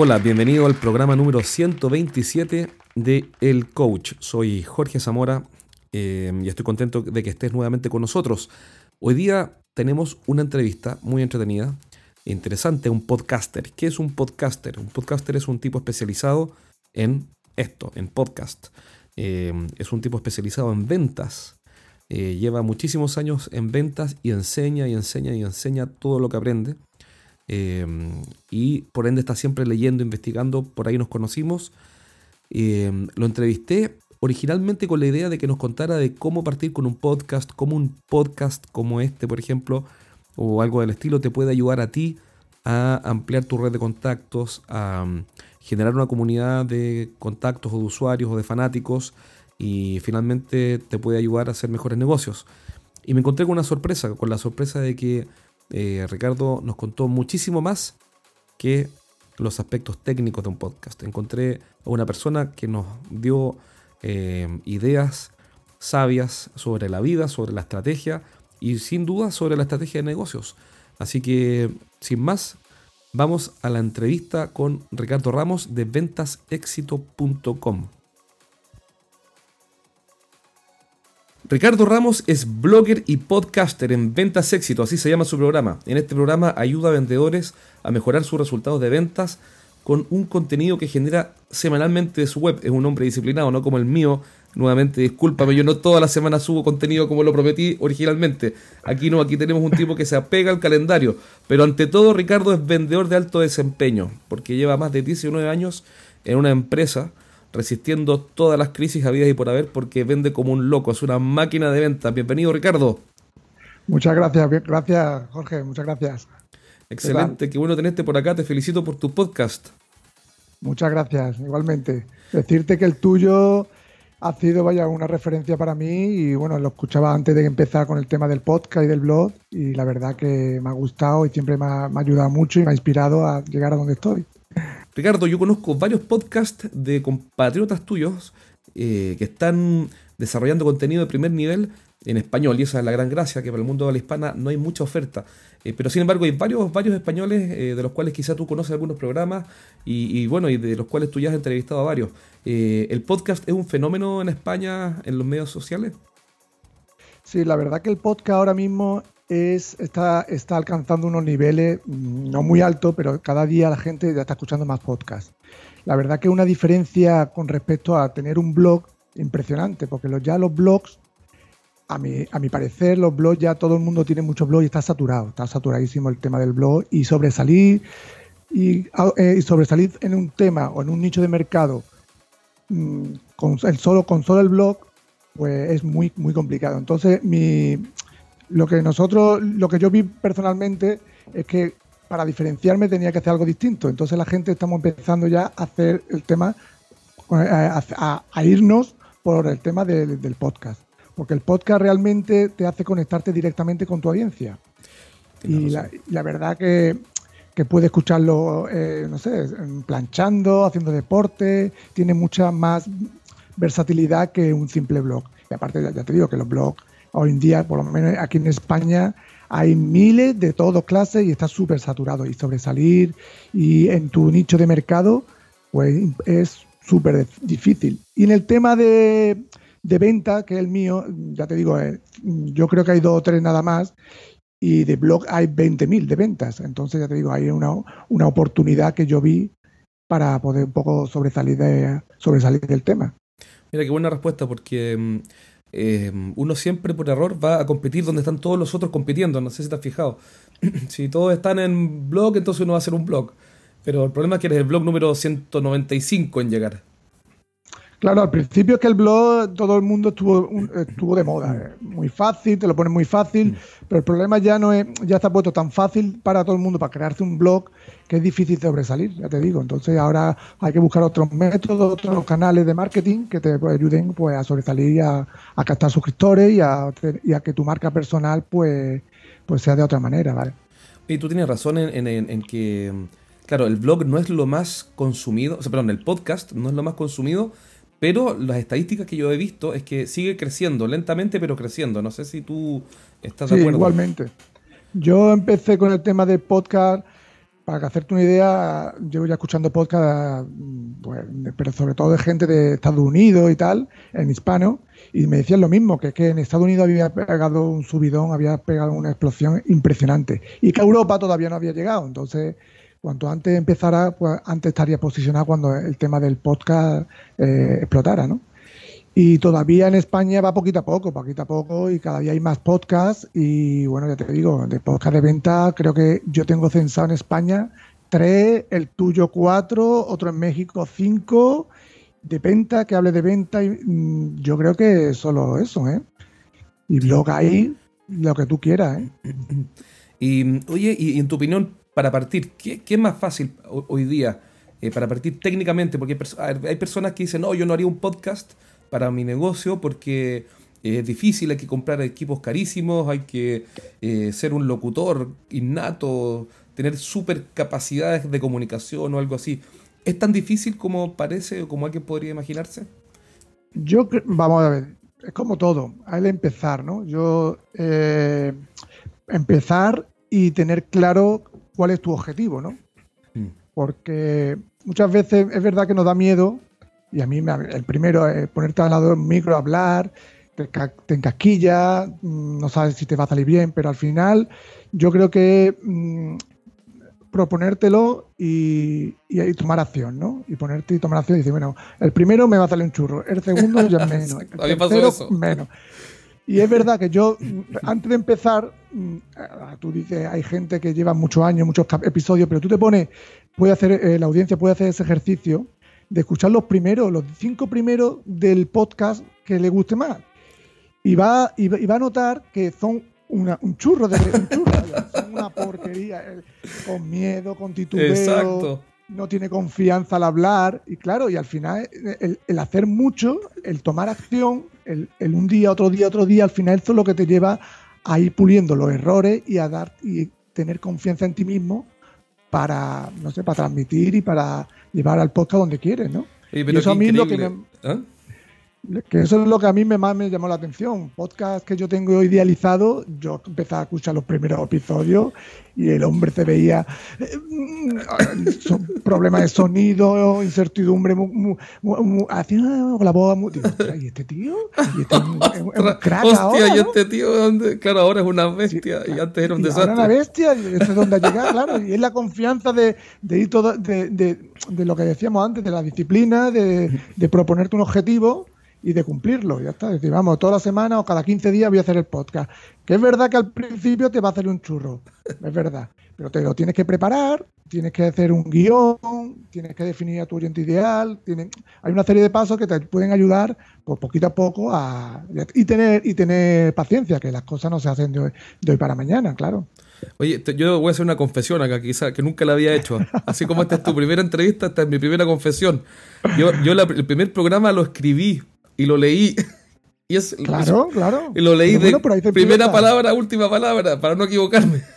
Hola, bienvenido al programa número 127 de El Coach. Soy Jorge Zamora eh, y estoy contento de que estés nuevamente con nosotros. Hoy día tenemos una entrevista muy entretenida, interesante, un podcaster. ¿Qué es un podcaster? Un podcaster es un tipo especializado en esto, en podcast. Eh, es un tipo especializado en ventas. Eh, lleva muchísimos años en ventas y enseña y enseña y enseña todo lo que aprende. Em, y por ende está siempre leyendo, investigando, por ahí nos conocimos. Em, lo entrevisté originalmente con la idea de que nos contara de cómo partir con un podcast, cómo un podcast como este, por ejemplo, o algo del estilo, te puede ayudar a ti a ampliar tu red de contactos, a um, generar una comunidad de contactos o de usuarios o de fanáticos y finalmente te puede ayudar a hacer mejores negocios. Y me encontré con una sorpresa, con la sorpresa de que eh, Ricardo nos contó muchísimo más que los aspectos técnicos de un podcast. Encontré a una persona que nos dio eh, ideas sabias sobre la vida, sobre la estrategia y sin duda sobre la estrategia de negocios. Así que, sin más, vamos a la entrevista con Ricardo Ramos de ventasexito.com. Ricardo Ramos es blogger y podcaster en Ventas Éxito, así se llama su programa. En este programa ayuda a vendedores a mejorar sus resultados de ventas con un contenido que genera semanalmente de su web. Es un hombre disciplinado, no como el mío. Nuevamente, discúlpame, yo no toda la semana subo contenido como lo prometí originalmente. Aquí no, aquí tenemos un tipo que se apega al calendario. Pero ante todo, Ricardo es vendedor de alto desempeño, porque lleva más de 19 años en una empresa resistiendo todas las crisis habidas y por haber porque vende como un loco, es una máquina de venta. Bienvenido Ricardo. Muchas gracias, gracias Jorge, muchas gracias. Excelente, qué bueno tenerte por acá, te felicito por tu podcast. Muchas gracias, igualmente. Decirte que el tuyo ha sido, vaya, una referencia para mí y bueno, lo escuchaba antes de empezar con el tema del podcast y del blog y la verdad que me ha gustado y siempre me ha ayudado mucho y me ha inspirado a llegar a donde estoy. Ricardo, yo conozco varios podcasts de compatriotas tuyos eh, que están desarrollando contenido de primer nivel en español, y esa es la gran gracia, que para el mundo de la hispana no hay mucha oferta. Eh, pero sin embargo hay varios, varios españoles eh, de los cuales quizás tú conoces algunos programas y, bueno, y de los cuales tú ya has entrevistado a varios. ¿El podcast es un fenómeno en España en los medios sociales? Sí, la verdad que el podcast ahora mismo es, está, está alcanzando unos niveles mm, no muy altos, pero cada día la gente ya está escuchando más podcasts. La verdad que una diferencia con respecto a tener un blog impresionante, porque los, ya los blogs, a mi, a mi parecer, los blogs ya todo el mundo tiene muchos blogs y está saturado, está saturadísimo el tema del blog y sobresalir y, eh, y sobresalir en un tema o en un nicho de mercado mm, con el solo con solo el blog pues es muy muy complicado entonces mi, lo que nosotros, lo que yo vi personalmente es que para diferenciarme tenía que hacer algo distinto. Entonces la gente estamos empezando ya a hacer el tema, eh, a, irnos por el tema del podcast. Porque el podcast realmente te hace conectarte directamente con tu audiencia. Y la, verdad que, que puede escucharlo, eh, no sé, planchando, haciendo deporte, tiene mucha más versatilidad que un simple blog. Y aparte, ya te digo que los blogs Hoy en día, por lo menos aquí en España, hay miles de todas clases y está súper saturado. Y sobresalir y en tu nicho de mercado, pues es súper difícil. Y en el tema de, venta, que es el mío, ya te digo, eh, yo creo que hay dos o tres nada más. Y de blog hay 20.000 de ventas. Entonces, ya te digo, hay una, una oportunidad que yo vi para poder un poco sobresalir, de, sobresalir del tema. Mira, qué buena respuesta, porque mm, eh, uno siempre por error va a competir donde están todos los otros compitiendo. No sé si te has fijado. si todos están en blog, entonces uno va a hacer un blog. Pero el problema es que eres el blog número 195 en llegar. Claro, al principio es que el blog todo el mundo estuvo, estuvo de moda. Muy fácil, te lo pones muy fácil, pero el problema ya no es, ya está puesto tan fácil para todo el mundo para crearse un blog que es difícil sobresalir, ya te digo. Entonces ahora hay que buscar otros métodos, otros canales de marketing que te ayuden pues, a sobresalir y a, captar suscriptores y a, que tu marca personal pues, pues sea de otra manera, ¿vale? Y tú tienes razón en que, claro, el blog no es lo más consumido, o sea, perdón, el podcast no es lo más consumido pero las estadísticas que yo he visto es que sigue creciendo, lentamente, pero creciendo. No sé si tú estás de acuerdo. Igualmente. Yo empecé con el tema de podcast para hacerte una idea, llevo ya escuchando podcast, pues, pero sobre todo de gente de Estados Unidos y tal, en hispano, y me decían lo mismo, que, que en Estados Unidos había pegado un subidón, había pegado una explosión impresionante, y que Europa todavía no había llegado. Entonces, cuanto antes empezara, pues antes estaría posicionado cuando el tema del podcast eh, explotara, ¿no? Y todavía en España va poquito a poco, poquito a poco, y cada día hay más podcasts. Y bueno, ya te digo, de podcast de venta, creo que yo tengo censado en España tres, el tuyo cuatro, otro en México cinco, de venta, que hable de venta, y mm, yo creo que solo eso, ¿eh? Y blog ahí, lo que tú quieras, ¿eh? Y oye, y en tu opinión, para partir, ¿qué, es más fácil hoy día? Eh, para partir técnicamente, porque hay, personas que dicen, no, yo no haría un podcast para mi negocio porque es difícil, hay que comprar equipos carísimos, hay que eh, ser un locutor innato, tener super capacidades de comunicación o algo así. ¿Es tan difícil como parece o como alguien podría imaginarse? Yo, vamos a ver, es como todo, que empezar, ¿no? Yo, eh, empezar y tener claro cuál es tu objetivo, ¿no? Mm. Porque muchas veces es verdad que nos da miedo, y a mí el primero es ponerte al lado del micro, hablar, te, te encasquilla, mm, no sabes si te va a salir bien, pero al final yo creo que mm, proponértelo y, tomar acción, ¿no? Y ponerte y tomar acción y decir, bueno, el primero me va a salir un churro, el segundo ya menos, el tercero menos. Y es verdad que yo, antes de empezar, mm, tú dices, hay gente que lleva muchos años, muchos episodios, pero tú te pones, puede hacer, eh, la audiencia puede hacer ese ejercicio de escuchar los primeros, los cinco primeros del podcast que le guste más. Y va, y va, a notar que son un churro de un churro, son una porquería, eh, con miedo, con titubeo. Exacto no tiene confianza al hablar y claro, y al final el, hacer mucho, el tomar acción, el, un día, otro día, otro día, al final eso es lo que te lleva a ir puliendo los errores y a dar y tener confianza en ti mismo para, no sé, para transmitir y para llevar al podcast donde quieres, ¿no? y eso a mí lo que me, ¿Ah? Que eso es lo que a mí me, más me llamó la atención. Podcast que yo tengo idealizado, yo empecé a escuchar los primeros episodios y el hombre se veía eh, problemas de sonido, incertidumbre, hacía la voz. ¿y este tío? ¿Y este es un, crack Hostia, ahora, ¿y este tío? Claro, ahora es una bestia y antes era un desastre. Ahora una bestia, y es donde llega, claro. Y es la confianza de, de ir todo, de, de, de, lo que decíamos antes, de la disciplina, de, de proponerte un objetivo y de cumplirlo. Ya está. Es decir, vamos, toda la semana o cada 15 días voy a hacer el podcast. Que es verdad que al principio te va a hacer un churro. Es verdad. Pero te lo tienes que preparar, tienes que hacer un guion, tienes que definir a tu oyente ideal. hay una serie de pasos que te pueden ayudar pues, poquito a poco a, y, tener, y tener paciencia, que las cosas no se hacen de hoy, para mañana, claro. Oye, yo voy a hacer una confesión acá, quizá, que nunca la había hecho. Así como esta es tu primera entrevista, esta es mi primera confesión. Yo, yo el primer programa lo escribí y lo leí. Y es, claro, claro. Y lo leí de primera palabra, última palabra, para no equivocarme.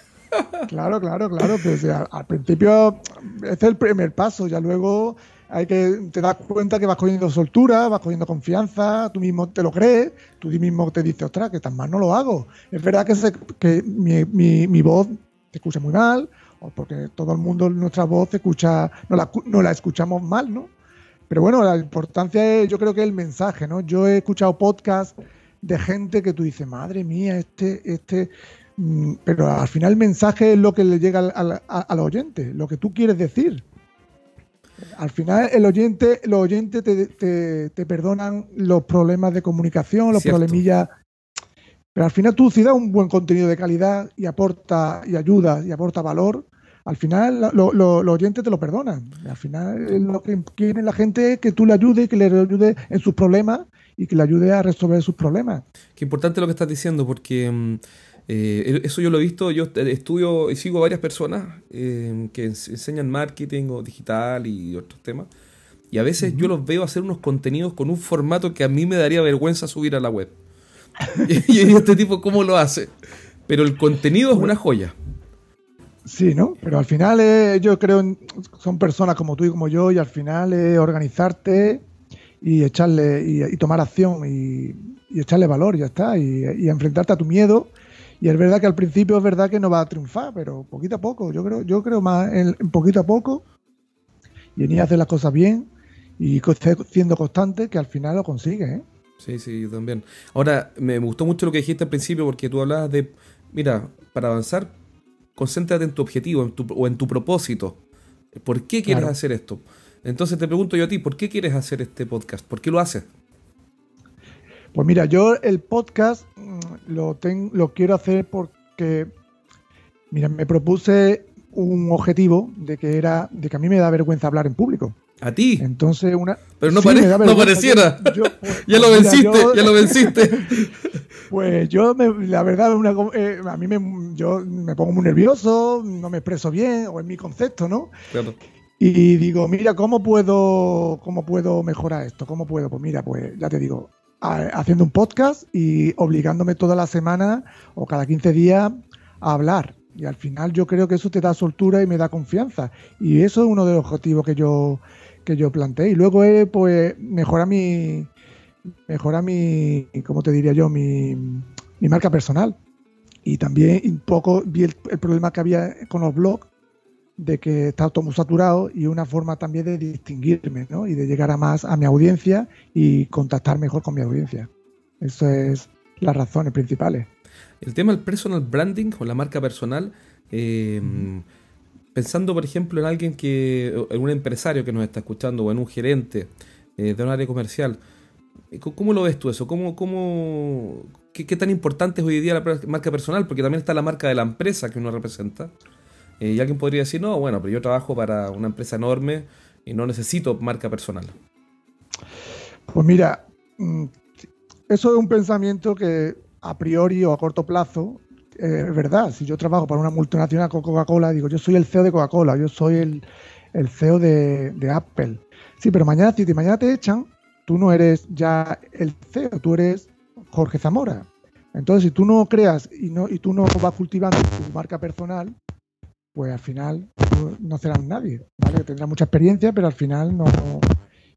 Claro, claro, claro. Pues, al principio este es el primer paso, ya luego hay que te das cuenta que vas cogiendo soltura, vas cogiendo confianza, tú mismo te lo crees, tú mismo te dices, ostras, que tan mal no lo hago. Es verdad que, que mi, mi, mi, voz se escucha muy mal, o porque todo el mundo nuestra voz se escucha, no la, no la escuchamos mal, ¿no? Pero bueno, la importancia es, yo creo que el mensaje, ¿no? Yo he escuchado podcasts de gente que tú dices, madre mía, este, este, mm", pero al final el mensaje es lo que le llega al, oyente, lo que tú quieres decir. Al final el oyente, los oyentes te, perdonan los problemas de comunicación, los problemillas. Pero al final tú si das un buen contenido de calidad y aporta y ayuda y aporta valor, al final los oyentes te lo perdonan. Al final lo que quiere la gente es que tú le ayudes, que le ayude en sus problemas y que le ayude a resolver sus problemas. Qué importante lo que estás diciendo, porque mm, eh, eso yo lo he visto, yo estudio y sigo varias personas eh, que enseñan marketing o digital y otros temas. Y a veces yo los veo hacer unos contenidos con un formato que a mí me daría vergüenza subir a la web. y, y este tipo, ¿cómo lo hace? Pero el contenido es una joya. Sí, ¿no? Pero al final eh, yo creo son personas como tú y como yo y al final es organizarte y echarle y, tomar acción y, echarle valor, ya está, y, enfrentarte a tu miedo Y es verdad que al principio es verdad que no va a triunfar, pero poquito a poco, yo creo, yo creo más en, poquito a poco y en ir a hacer las cosas bien y siendo constante que al final lo consigue. ¿eh? Sí, sí, también. Ahora, me gustó mucho lo que dijiste al principio porque tú hablabas de, mira, para avanzar, concéntrate en tu objetivo o en tu propósito. ¿Por qué quieres hacer esto? Entonces te pregunto yo a ti, ¿por qué quieres hacer este podcast? ¿Por qué lo haces? Pues mira, yo el podcast mm, lo, lo quiero hacer porque, mira, me propuse un objetivo de que era de que a mí me da vergüenza hablar en público. ¿A ti? Entonces una... Pero no, pareciera. Pues, ya lo venciste, ya lo venciste. Pues yo, la verdad, eh, a mí me, yo me pongo muy nervioso, no me expreso bien, o en mi concepto, ¿no? Claro. Y digo, mira, ¿cómo puedo, ¿cómo puedo mejorar esto? ¿Cómo puedo? Pues mira, pues ya te digo, haciendo un podcast y obligándome toda la semana o cada 15 días a hablar. Y al final yo creo que eso te da soltura y me da confianza. Y eso es uno de los objetivos que yo, que yo planteé. Y luego es, pues, mejora mi, mejora mi, ¿cómo te diría yo? Mi, marca personal. Y también un poco vi el, el, problema que había con los blogs, de que está todo muy saturado y una forma también de distinguirme ¿no? y de llegar a más a mi audiencia y contactar mejor con mi audiencia. Eso es las razones principales. El tema del personal branding o la marca personal, eh, pensando por ejemplo en alguien que, en un empresario que nos está escuchando o en un gerente eh, de un área comercial, ¿cómo lo ves tú eso? ¿Cómo, cómo, qué, qué, tan importante es hoy día la marca personal? Porque también está la marca de la empresa que uno representa. Eh, y alguien podría decir, no, bueno, pero yo trabajo para una empresa enorme y no necesito marca personal. Pues mira, mm, eso es un pensamiento que a priori o a corto plazo eh, es verdad. Si yo trabajo para una multinacional con Coca-Cola, digo, yo soy el CEO de Coca-Cola, yo soy el, el CEO de, Apple. Sí, pero mañana, si mañana te echan, tú no eres ya el CEO, tú eres Jorge Zamora. Entonces, si tú no creas y, no, y tú no vas cultivando tu marca personal, pues al final no serán nadie, ¿vale? Tendrá mucha experiencia, pero al final no.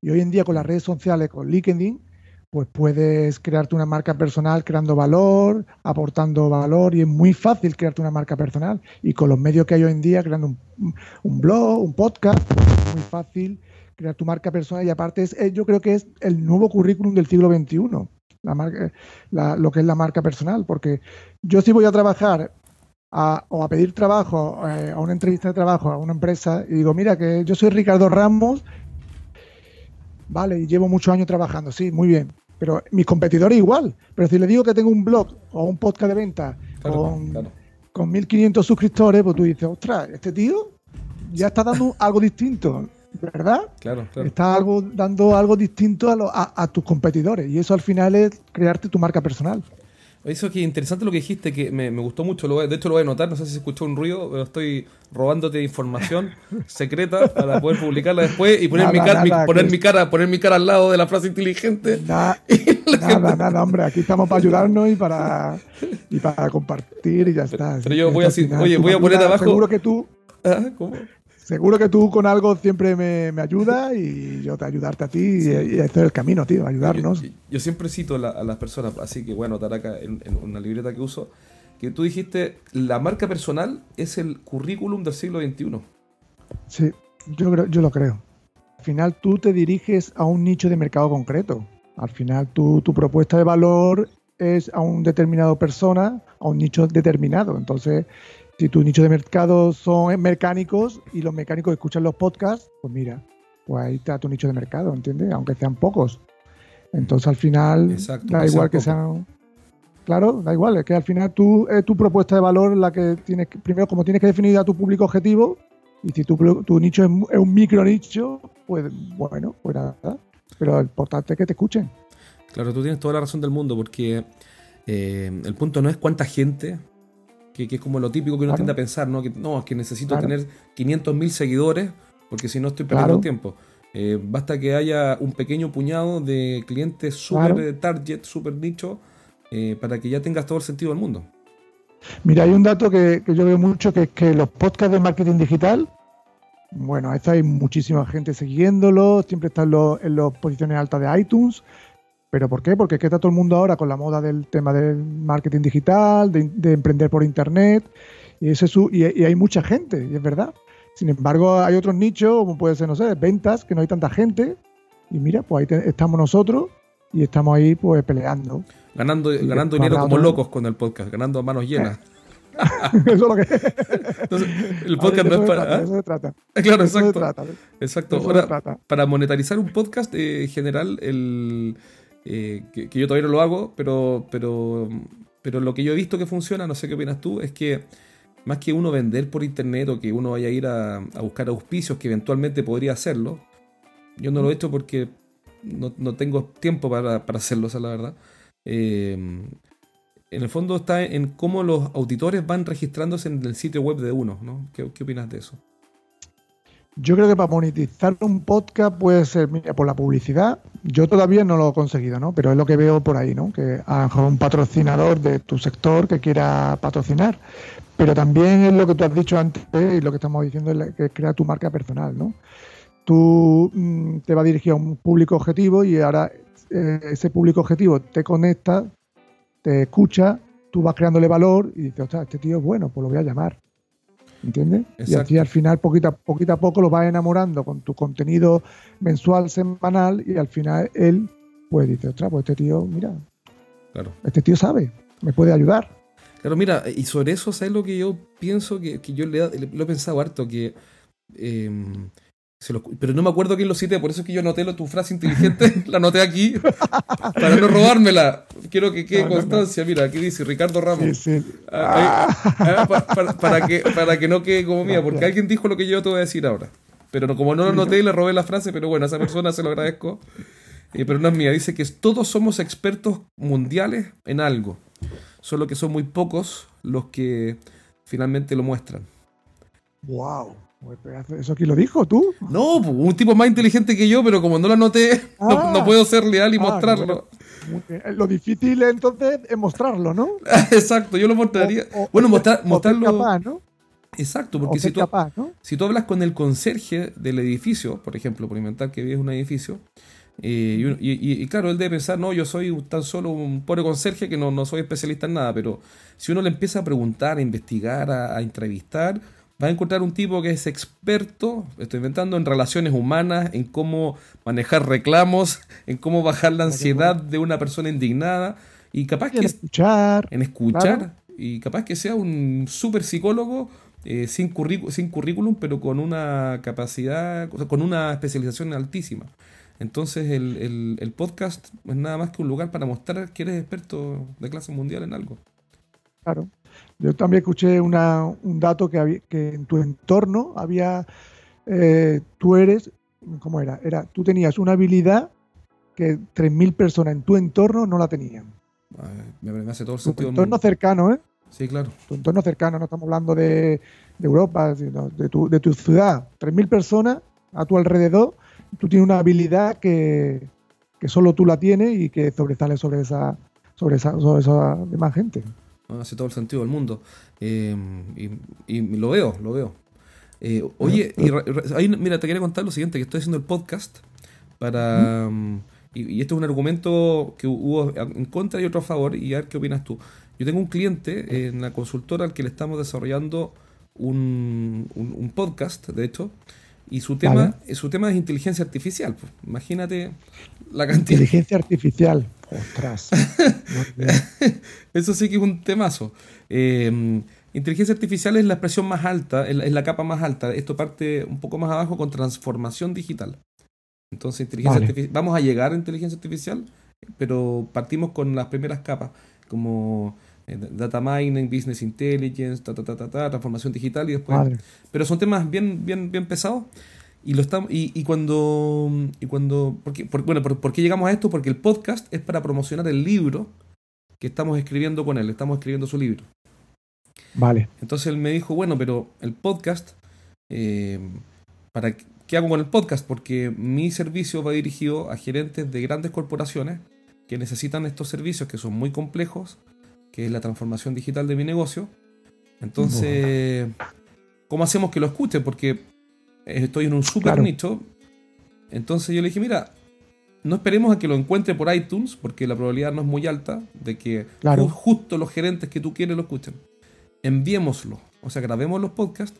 Y hoy en día con las redes sociales, con LinkedIn, pues puedes crearte una marca personal creando valor, aportando valor, y es muy fácil crearte una marca personal. Y con los medios que hay hoy en día, creando un, blog, un podcast, es muy fácil crear tu marca personal y aparte es, eh, yo creo que es el nuevo currículum del siglo XXI. La marca, lo que es la marca personal, porque yo sí voy a trabajar o a pedir trabajo, eh, a una entrevista de trabajo a una empresa y digo, mira, que yo soy Ricardo Ramos, vale, y llevo muchos años trabajando, sí, muy bien, pero mis competidores igual, pero si le digo que tengo un blog o un podcast de venta con, con 1500 suscriptores, pues tú dices, ostras, este tío ya está dando algo distinto, ¿verdad? Claro, claro. Está algo, dando algo distinto a, a tus competidores y eso al final es crearte tu marca personal. Eso que interesante lo que dijiste, que me, gustó mucho. Lo de hecho, lo voy a notar. No sé si se escuchó un ruido, pero estoy robándote información secreta para poder publicarla después y poner, mi, cara, poner mi cara poner mi cara al lado de la frase inteligente. nada, nada, hombre. Aquí estamos para ayudarnos y para, y para compartir y ya está. Pero yo voy a, oye, voy a poner abajo. Seguro que tú. ¿Ah? ¿Cómo? Seguro que tú con algo siempre me, me ayudas y yo te ayudarte a ti y, y este es el camino, tío, ayudarnos. Yo, siempre cito a las personas, así que bueno, estar acá en, una libreta que uso, que tú dijiste, la marca personal es el currículum del siglo XXI. Sí, yo, yo lo creo. Al final tú te diriges a un nicho de mercado concreto. Al final tu, tu propuesta de valor es a un determinado persona, a un nicho determinado. Entonces, si tu nicho de mercado son mecánicos y los mecánicos escuchan los podcasts, pues mira, pues ahí está tu nicho de mercado, ¿entiendes? Aunque sean pocos. Entonces al final da igual que sean... Claro, da igual, es que al final tú, es tu propuesta de valor la que tienes primero como tienes que definir a tu público objetivo y si tu, tu nicho es, un micro nicho, pues bueno, pues nada. Pero lo importante es que te escuchen. Claro, tú tienes toda la razón del mundo porque eh, el punto no es cuánta gente que, es como lo típico que uno tiende a pensar, ¿no? Que no, es que necesito tener 500.000 seguidores porque si no estoy perdiendo tiempo. Eh, basta que haya un pequeño puñado de clientes super target, super nicho, eh, para que ya tengas todo el sentido del mundo. Mira, hay un dato que, yo veo mucho, que es que los podcasts de marketing digital, bueno, a esto hay muchísima gente siguiéndolo, siempre están en las posiciones altas de iTunes, ¿Pero por qué? Porque es que está todo el mundo ahora con la moda del tema del marketing digital, de, emprender por internet, y, ese y, y, hay mucha gente, y es verdad. Sin embargo, hay otros nichos, como puede ser, no sé, ventas, que no hay tanta gente, y mira, pues ahí estamos nosotros y estamos ahí pues peleando. Ganando, ganando dinero como locos con el podcast, ganando a manos llenas. eso es lo que. Entonces, el podcast no es para. eso se trata. Claro, exacto. exacto. Ahora, para monetarizar un podcast, eh, en general, el, eh, que, yo todavía no lo hago, pero, pero, pero lo que yo he visto que funciona, no sé qué opinas tú, es que más que uno vender por internet o que uno vaya a ir a, buscar auspicios, que eventualmente podría hacerlo, yo no lo he hecho porque no, tengo tiempo para, hacerlo, esa es la verdad. Eh, en el fondo está en cómo los auditores van registrándose en el sitio web de uno, ¿no? ¿Qué, qué opinas de eso? Yo creo que para monetizar un podcast puede ser por la publicidad. Yo todavía no lo he conseguido, ¿no? Pero es lo que veo por ahí, ¿no? Que a un patrocinador de tu sector que quiera patrocinar. Pero también es lo que tú has dicho antes y lo que estamos diciendo es que crea tu marca personal, ¿no? Tú mm, te va a a un público objetivo y ahora eh, ese público objetivo te conecta, te escucha, tú vas creándole valor y dices, ostras, este tío es bueno, pues lo voy a llamar. ¿Entiendes? Y así al final, poquito a, poquito a poco, lo vas enamorando con tu contenido mensual, semanal, y al final él, pues dice, ostras, pues este tío, mira, claro. este tío sabe, me puede ayudar. Claro, mira, y sobre eso, ¿sabes lo que yo pienso? Que, yo le, lo he pensado harto, que pero no me acuerdo quién lo cité, por eso es que yo anoté tu frase inteligente, la anoté aquí, para no robármela. Quiero que quede constancia. Mira, aquí dice Ricardo Ramos. Ah, ah, para, que, para que no quede como mía, porque alguien dijo lo que yo te voy a decir ahora. Pero como no lo anoté, le robé la frase, pero bueno, a esa persona se lo agradezco. Eh, pero no es mía, dice que todos somos expertos mundiales en algo, solo que son muy pocos los que finalmente lo muestran. ¡Wow! ¿Eso aquí lo dijo tú? No, un tipo más inteligente que yo, pero como no lo anoté, no, ah. puedo ser leal y ah, mostrarlo. Lo difícil entonces es mostrarlo, ¿no? Exacto, yo lo mostraría. bueno, mostrarlo. Capaz, ¿no? Exacto, porque si tú, si tú hablas con el conserje del edificio, por ejemplo, por inventar que vives un edificio, eh, y, claro, él debe pensar, no, yo soy tan solo un pobre conserje que no, no soy especialista en nada, pero si uno le empieza a preguntar, a investigar, a entrevistar, vas a encontrar un tipo que es experto, estoy inventando, en relaciones humanas, en cómo manejar reclamos, en cómo bajar la ansiedad de una persona indignada y capaz que... escuchar. En escuchar. Y capaz que sea un súper psicólogo eh, sin, sin currículum, pero con una capacidad, con una especialización altísima. Entonces el, el podcast es nada más que un lugar para mostrar que eres experto de clase mundial en algo. Claro. Yo también escuché una, un dato que, que en tu entorno había, eh, tú eres, ¿cómo era? Era, tú tenías una habilidad que 3.000 personas en tu entorno no la tenían. me, hace todo el sentido. Tu entorno cercano, ¿eh? Sí, claro. Tu entorno cercano, no estamos hablando de, Europa, sino de tu, de tu ciudad. 3.000 personas a tu alrededor, tú tienes una habilidad que, que solo tú la tienes y que sobresale sobre esa, sobre esa, sobre esa demás gente hace todo el sentido del mundo. Eh, y, lo veo, lo veo. Eh, oye, y, mira, te quería contar lo siguiente, que estoy haciendo el podcast para... Mm, y, esto es un argumento que hubo en contra y otro a favor, y a ver qué opinas tú. Yo tengo un cliente en la consultora al que le estamos desarrollando un, un, podcast, de hecho, y su tema, su tema es inteligencia artificial. Pues. Imagínate la cantidad. Inteligencia artificial. Ostras. Eso sí que es un temazo. Em, inteligencia artificial es la expresión más alta, es la, capa más alta. Esto parte un poco más abajo con transformación digital. Entonces, inteligencia vamos a llegar a inteligencia artificial, pero partimos con las primeras capas, como eh, data mining, business intelligence, transformación digital y después. Pero son temas bien, bien, bien pesados. Y, lo estamos, y, cuando. Y cuando porque, bueno, por, qué llegamos a esto? Porque el podcast es para promocionar el libro que estamos escribiendo con él. Estamos escribiendo su libro. Vale. Entonces él me dijo, bueno, pero el podcast. Eh, ¿Para qué hago con el podcast? Porque mi servicio va dirigido a gerentes de grandes corporaciones que necesitan estos servicios que son muy complejos, que es la transformación digital de mi negocio. Entonces, ¿cómo hacemos que lo escuchen? Porque estoy en un super nicho. Entonces yo le dije, mira, no esperemos a que lo encuentre por iTunes, porque la probabilidad no es muy alta de que Claro. justo los gerentes que tú quieres lo escuchen. Enviémoslo. O sea, grabemos los podcasts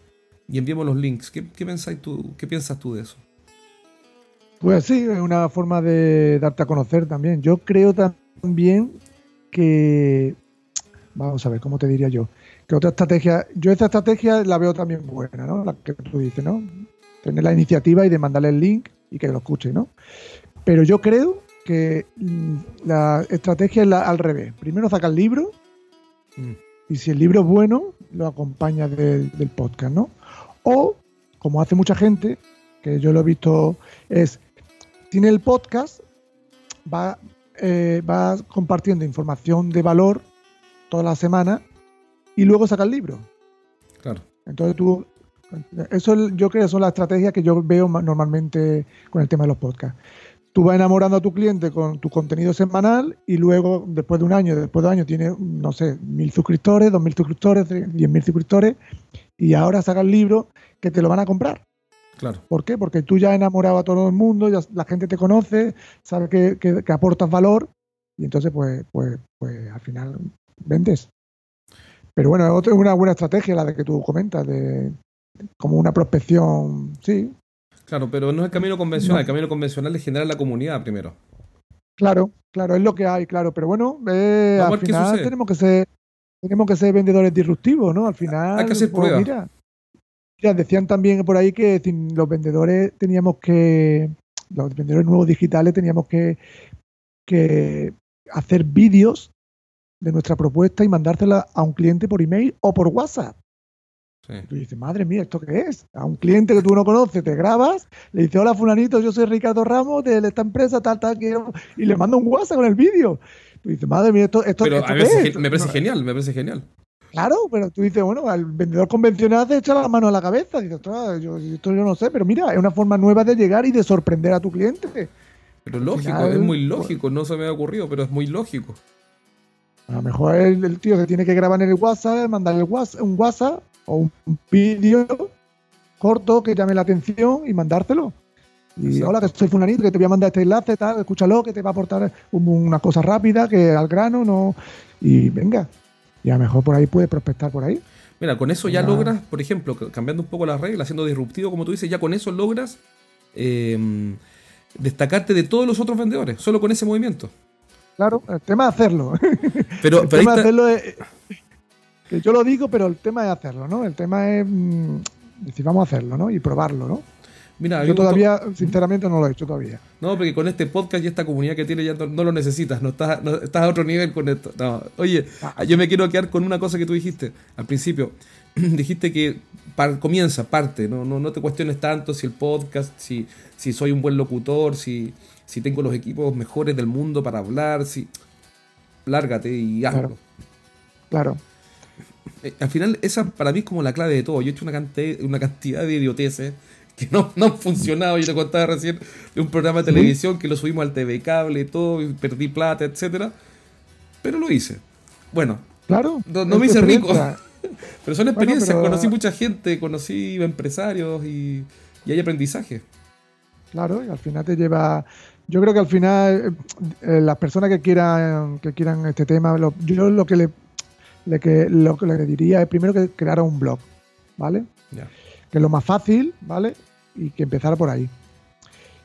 y enviemos los links. ¿Qué, qué, pensáis tú, ¿Qué piensas tú de eso? Pues sí, es una forma de darte a conocer también. Yo creo también que, vamos a ver, ¿cómo te diría yo? Que otra estrategia, yo esta estrategia la veo también buena, ¿no? La que tú dices, ¿no? Tener la iniciativa y de mandarle el link y que lo escuche, ¿no? Pero yo creo que mm, la estrategia es la- al revés. Primero saca el libro Mm. y si el libro es bueno, lo acompaña del, del podcast, ¿no? O, como hace mucha gente, que yo lo he visto, es, tiene el podcast, va, eh, va compartiendo información de valor toda la semana y luego saca el libro. Claro. Entonces tú, eso es- yo creo que son las estrategias que yo veo ma- normalmente con el tema de los podcasts. Tú vas enamorando a tu cliente con tu contenido semanal y luego, después de un año, después de un año, tienes, no sé, mil suscriptores, dos mil suscriptores, diez mil suscriptores y ahora sacas libros que te lo van a comprar. Claro. ¿Por qué? Porque tú ya has enamorado a todo el mundo, ya la gente te conoce, sabe que, que- que aportas valor y entonces pues, pues, pues al final vendes. Pero bueno, otra es una buena estrategia la de que tú comentas, de como una prospección, sí, Claro, pero no es el camino convencional. No. El camino convencional es generar la comunidad primero. claro, claro, es lo que hay, claro, pero bueno, eh, al final sucede. tenemos que ser tenemos que ser vendedores disruptivos, ¿no? Al final, Hay que hacer pues, mira, mira, decían también por ahí que sin los vendedores teníamos que los vendedores nuevos digitales teníamos que, que hacer vídeos de nuestra propuesta y mandársela a un cliente por email o por WhatsApp. Sí. Tú dices, madre mía, ¿esto qué es? A un cliente que tú no conoces, te grabas, le dices, hola fulanito, yo soy Ricardo Ramos de esta empresa, tal, tal, quiero... y le manda un WhatsApp con el vídeo. Tú dices, madre mía, esto, esto, Pero esto a qué es? me parece genial, me parece genial. Claro, pero tú dices, bueno, al vendedor convencional te echa la mano a la cabeza. Dices, "Ostras, yo, esto yo no sé, pero mira, es una forma nueva de llegar y de sorprender a tu cliente. Pero lógico, final, es muy lógico. No se me ha ocurrido, pero es muy lógico. A lo mejor el, el tío que tiene que grabar en el WhatsApp, mandar el WhatsApp, un WhatsApp o un, vídeo corto que llame la atención y mandártelo. Y Exacto. hola, que soy fulanito, que te voy a mandar este enlace, tal, escúchalo, que te va a aportar un- una cosa rápida, que al grano, no. Y venga. Y a lo mejor por ahí puedes prospectar por ahí. Mira, con eso ya Ah. logras, por ejemplo, cambiando un poco las reglas, siendo disruptivo, como tú dices, ya con eso logras eh, destacarte de todos los otros vendedores, solo con ese movimiento. Claro, el tema es hacerlo. Pero, el pero tema de hacerlo es. Que yo lo digo, pero el tema es hacerlo, ¿no? El tema es mm, decir, vamos a hacerlo, ¿no? Y probarlo, ¿no? mira, Yo todavía, sinceramente, no lo he hecho todavía. No, porque con este podcast y esta comunidad que tiene ya no, no lo necesitas, no estás, no- estás a otro nivel con esto. No, Oye, Ah. yo me quiero quedar con una cosa que tú dijiste al principio. dijiste que par- comienza, parte, no, no, no te cuestiones tanto si el podcast, si, si soy un buen locutor, si, si tengo los equipos mejores del mundo para hablar, si... Lárgate y hazlo. Claro. Claro. Eh, al final, esa para mí es como la clave de todo. Yo he hecho una cantidad, una cantidad de idioteces que no, no han funcionado. Yo te contaba recién de un programa de televisión que lo subimos al TV cable y todo, y perdí plata, etcétera Pero lo hice. Bueno, Claro. No- me hice rico. pero son experiencias. pero- Conocí mucha gente, conocí empresarios y, y hay aprendizaje. Claro, y al final te lleva. Yo creo que al final eh, eh, las personas que quieran que quieran este tema, lo- yo lo que le, le que lo que le diría es primero que creara un blog, ¿vale? Ya. Que es lo más fácil, ¿vale? Y que empezara por ahí.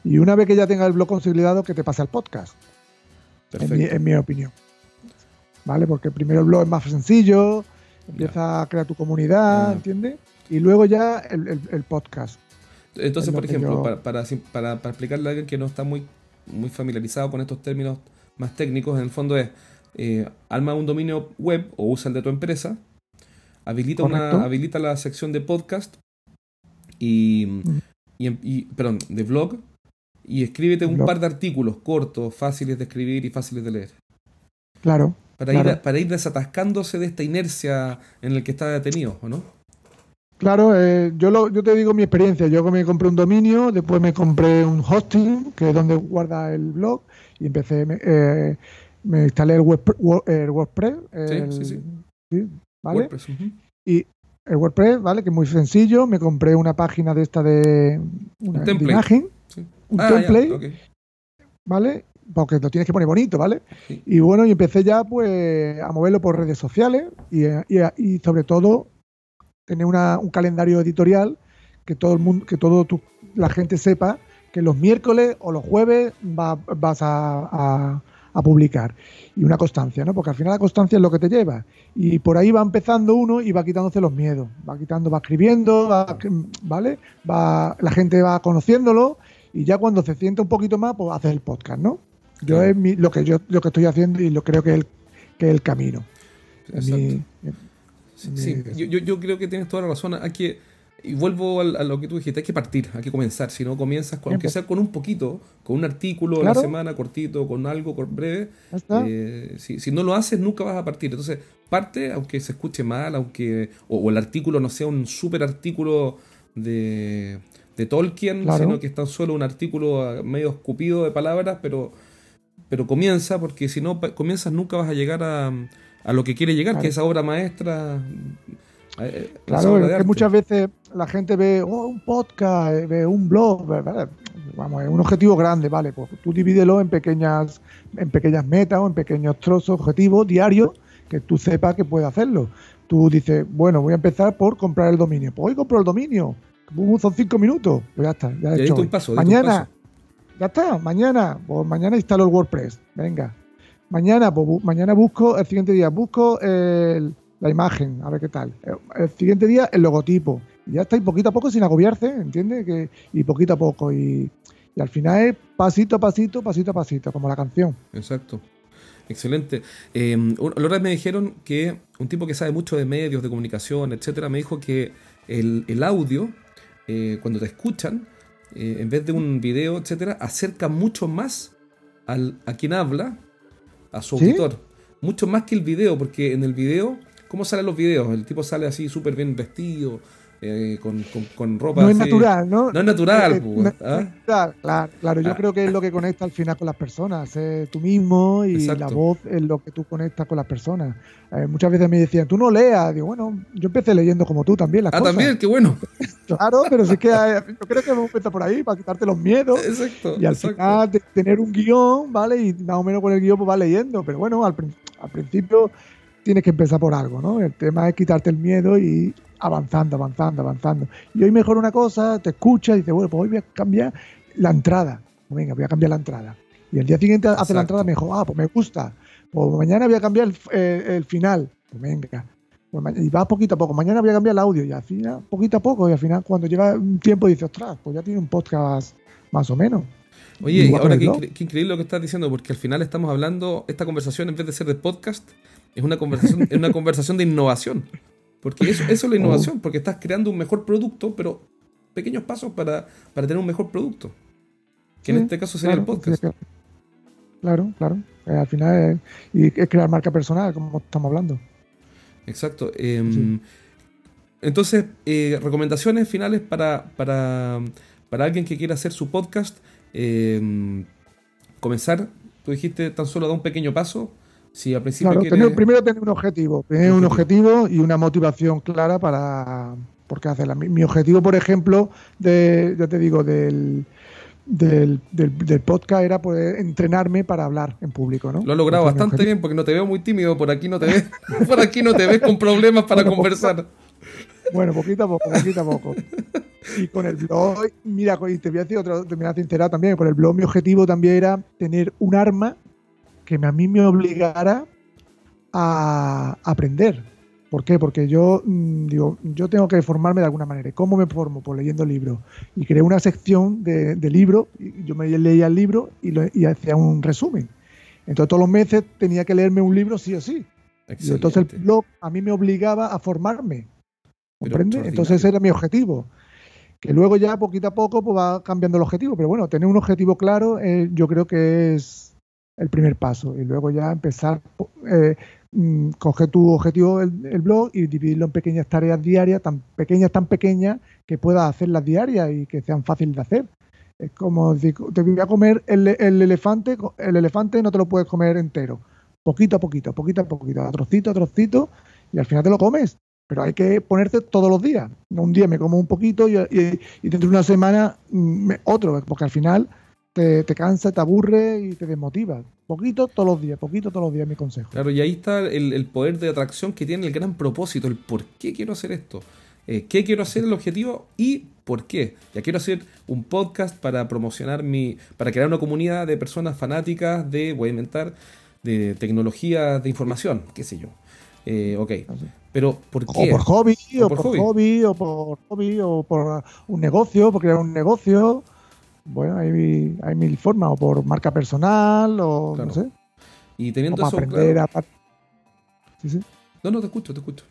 Y una vez que ya tenga el blog consolidado, que te pase al podcast, en mi, en mi opinión. ¿Vale? Porque primero el blog es más sencillo, empieza a crear tu comunidad, Ya. ¿entiendes? Y luego ya el, el- el podcast. Entonces, por ejemplo, yo- para, para, para- para explicarle a alguien que no está muy, muy familiarizado con estos términos más técnicos, en el fondo es, eh, arma un dominio web o usa el de tu empresa, habilita, una, habilita la sección de podcast y, y, y- perdón, de blog y escríbete un Blog. par de artículos cortos, fáciles de escribir y fáciles de leer. Claro. Para, Claro. ir, para ir desatascándose de esta inercia en la que está detenido, ¿o no? Claro, eh, yo, lo, yo te digo mi experiencia. Yo me compré un dominio, después me compré un hosting, que es donde guarda el blog, y empecé, eh, me instalé el, web, el WordPress. el- sí, sí. sí, ¿vale? WordPress, ujú. El WordPress, ¿vale? Que es muy sencillo. Me compré una página de esta de, una, de template. imagen, Sí. un Ah, ya, template. ¿vale? Porque lo tienes que poner bonito, ¿vale? Y bueno, y empecé ya pues a moverlo por redes sociales y, y, sobre todo tener un calendario editorial que todo el mundo, que todo la gente sepa que los miércoles o los jueves vas a, publicar. Y una constancia, ¿no? Porque al final la constancia es lo que te lleva. Y por ahí va empezando uno y va quitándose los miedos. Va quitando, va escribiendo, ¿vale? Va, la gente va conociéndolo y ya cuando se siente un poquito más, pues hace el podcast, ¿no? Yo es lo que yo lo que estoy haciendo y lo creo que es el, que el camino. sí, Yo, yo, creo que tienes toda la razón. Hay que y vuelvo a, lo que tú dijiste, hay que partir, hay que comenzar. Si no comienzas, con, aunque sea con un poquito, con un artículo a la semana cortito, con algo breve, eh, si, no lo haces, nunca vas a partir. Entonces, parte, aunque se escuche mal, aunque o, el artículo no sea un súper artículo de, de Tolkien, sino que es tan solo un artículo medio escupido de palabras, pero, pero comienza, porque si no comienzas, nunca vas a llegar a, a lo que quiere llegar, que es esa obra maestra eh, eh, claro, es que muchas veces la gente ve oh, un podcast, eh, ve un blog, vamos, es un objetivo grande, vale, pues tú divídelo en pequeñas, en pequeñas metas o en pequeños trozos objetivos diarios que tú sepas que puedes hacerlo. Tú dices, bueno, voy a empezar por comprar el dominio. Pues hoy compro el dominio, son cinco minutos, pues ya está, ya he hecho. mañana, ya está, mañana, pues mañana instalo el WordPress, venga. Mañana, pues, mañana busco, el siguiente día busco el la imagen, a ver qué tal. Eh, el siguiente día, el logotipo. Y ya está, y poquito a poco sin agobiarse, ¿entiendes? Que, y poquito a poco. Y, al final es pasito a pasito, pasito a pasito, como la canción. Exacto. Excelente. Eh, Loras me dijeron que un tipo que sabe mucho de medios, de comunicación, etcétera, me dijo que el, audio, eh, cuando te escuchan, eh, en vez de un video, etcétera, acerca mucho más al, a quien habla, a su auditor. Mucho más que el video, porque en el video ¿Cómo salen los videos? El tipo sale así súper bien vestido, eh, con, con, ropa. No es natural, ¿no? No es natural, eh, pues, ¿ah? Claro, claro, yo ah. creo que es lo que conecta al final con las personas. tú mismo y la voz es lo que tú conectas con las personas. Eh, muchas veces me decían, tú no leas. Digo, bueno, yo empecé leyendo como tú también. Las ah, también, qué bueno. claro, pero sí que yo creo que vamos a por ahí para quitarte los miedos. Exacto. Y al final tener un guion, ¿vale? Y más o menos con el guion pues vas leyendo. Pero bueno, al, al principio tienes que empezar por algo, ¿no? El tema es quitarte el miedo y avanzando, avanzando, avanzando. Y hoy mejor una cosa, te escuchas y dices, bueno, pues hoy voy a cambiar la entrada. Pues venga, voy a cambiar la entrada. Y el día siguiente hace la entrada mejor, ah, pues me gusta. Pues mañana voy a cambiar el, final. Pues venga. Pues y va poquito a poco. Mañana voy a cambiar el audio y al final, poquito a poco. Y al final, cuando lleva un tiempo, dices, ostras, pues ya tiene un podcast más o menos. Oye, ahora qué, increíble lo que estás diciendo, porque al final estamos hablando, esta conversación en vez de ser de podcast, es una conversación, es una conversación de innovación. Porque eso, eso es la innovación, porque estás creando un mejor producto, pero pequeños pasos para, tener un mejor producto. Que en este caso sería el podcast. claro, claro. Eh, al final es, y es crear marca personal, como estamos hablando. Exacto. Em, entonces, eh, recomendaciones finales para, para, para, alguien que quiera hacer su podcast. Em, comenzar, tú dijiste, tan solo da un pequeño paso Sí, al principio. primero tener un objetivo, tener un objetivo y una motivación clara para por qué hacerla. Mi, objetivo, por ejemplo, de, ya te digo, del, del, del, podcast era poder entrenarme para hablar en público, ¿no? Lo has logrado bastante bien porque no te veo muy tímido, por aquí no te ves, por aquí no te ves con problemas para conversar. bueno, poquito a poco, poquito a poco. Y con el blog, mira, y te voy a decir otra, te me enterado también, con el blog mi objetivo también era tener un arma que a mí me obligara a aprender. ¿Por qué? Porque yo mm, digo, yo tengo que formarme de alguna manera. ¿Cómo me formo? Pues leyendo libros. Y creé una sección de, de libros, yo me leía el libro y, hacía un resumen. Entonces todos los meses tenía que leerme un libro sí o sí. entonces el blog a mí me obligaba a formarme. ¿Comprende? Entonces ese era mi objetivo. Que luego ya poquito a poco pues, va cambiando el objetivo. Pero bueno, tener un objetivo claro eh, yo creo que es el primer paso y luego ya empezar, eh, mm, tu objetivo, el, blog y dividirlo en pequeñas tareas diarias, tan pequeñas, tan pequeñas que puedas hacerlas diarias y que sean fáciles de hacer. Es como decir, te voy a comer el, elefante, el elefante no te lo puedes comer entero, poquito a poquito, poquito a poquito, a trocito a trocito y al final te lo comes. Pero hay que ponerte todos los días. Un día me como un poquito y, dentro de una semana mm, otro, porque al final te, te cansa, te aburre y te desmotiva. Poquito todos los días, poquito todos los días, mi consejo. Claro, y ahí está el, el poder de atracción que tiene el gran propósito, el por qué quiero hacer esto, eh, qué quiero hacer, el objetivo y por qué. Ya quiero hacer un podcast para promocionar mi, para crear una comunidad de personas fanáticas de, voy a inventar, de tecnología de información, qué sé yo. Eh, ok, pero ¿por qué? O por hobby, o, por, hobby. o por hobby, o por un negocio, por crear un negocio. Bueno, hay, hay mil formas, o por marca personal, o no sé. Y teniendo o eso para aprender claro- a... Sí, sí. No, no, te escucho, te escucho.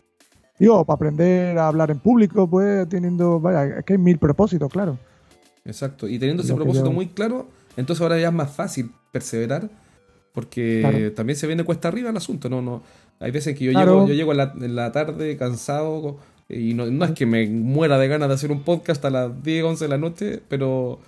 Digo, para aprender a hablar en público, pues teniendo... Vaya, es que hay mil propósitos, claro. Exacto. Y teniendo ese Lo propósito yo- muy claro, entonces ahora ya es más fácil perseverar. Porque Claro. también se viene cuesta arriba el asunto. No, no. Hay veces que yo Claro. llego, yo llego en la, en la tarde cansado y no, no es que me muera de ganas de hacer un podcast a las 10, 11 de la noche, pero,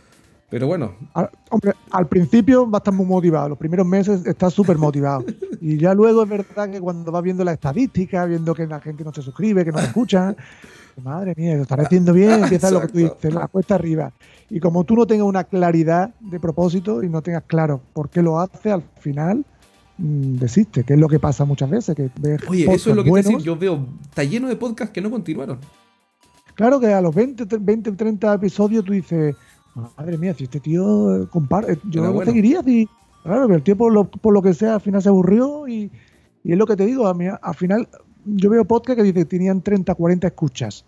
pero bueno, Al- hombre, al principio va a estar muy motivado. Los primeros meses está súper motivado. y ya luego es verdad que cuando vas viendo la estadística, viendo que la gente no se suscribe, que no te escucha, madre mía, lo estaré haciendo bien, empieza lo que tú dices, la cuesta arriba. Y como tú no tengas una claridad de propósito y no tengas claro por qué lo haces, al final mm, desiste, que es lo que pasa muchas veces. Que ves oye, eso es lo que te buenos. yo veo, está lleno de podcasts que no continuaron. Claro que a los 20, 20 30 episodios tú dices, madre mía, si este tío eh, compara, eh, yo lo bueno. seguiría si, claro, pero el tío por lo, por lo que sea al final se aburrió y, y es lo que te digo, a mí, al final yo veo podcast que dice tenían 30, 40 escuchas,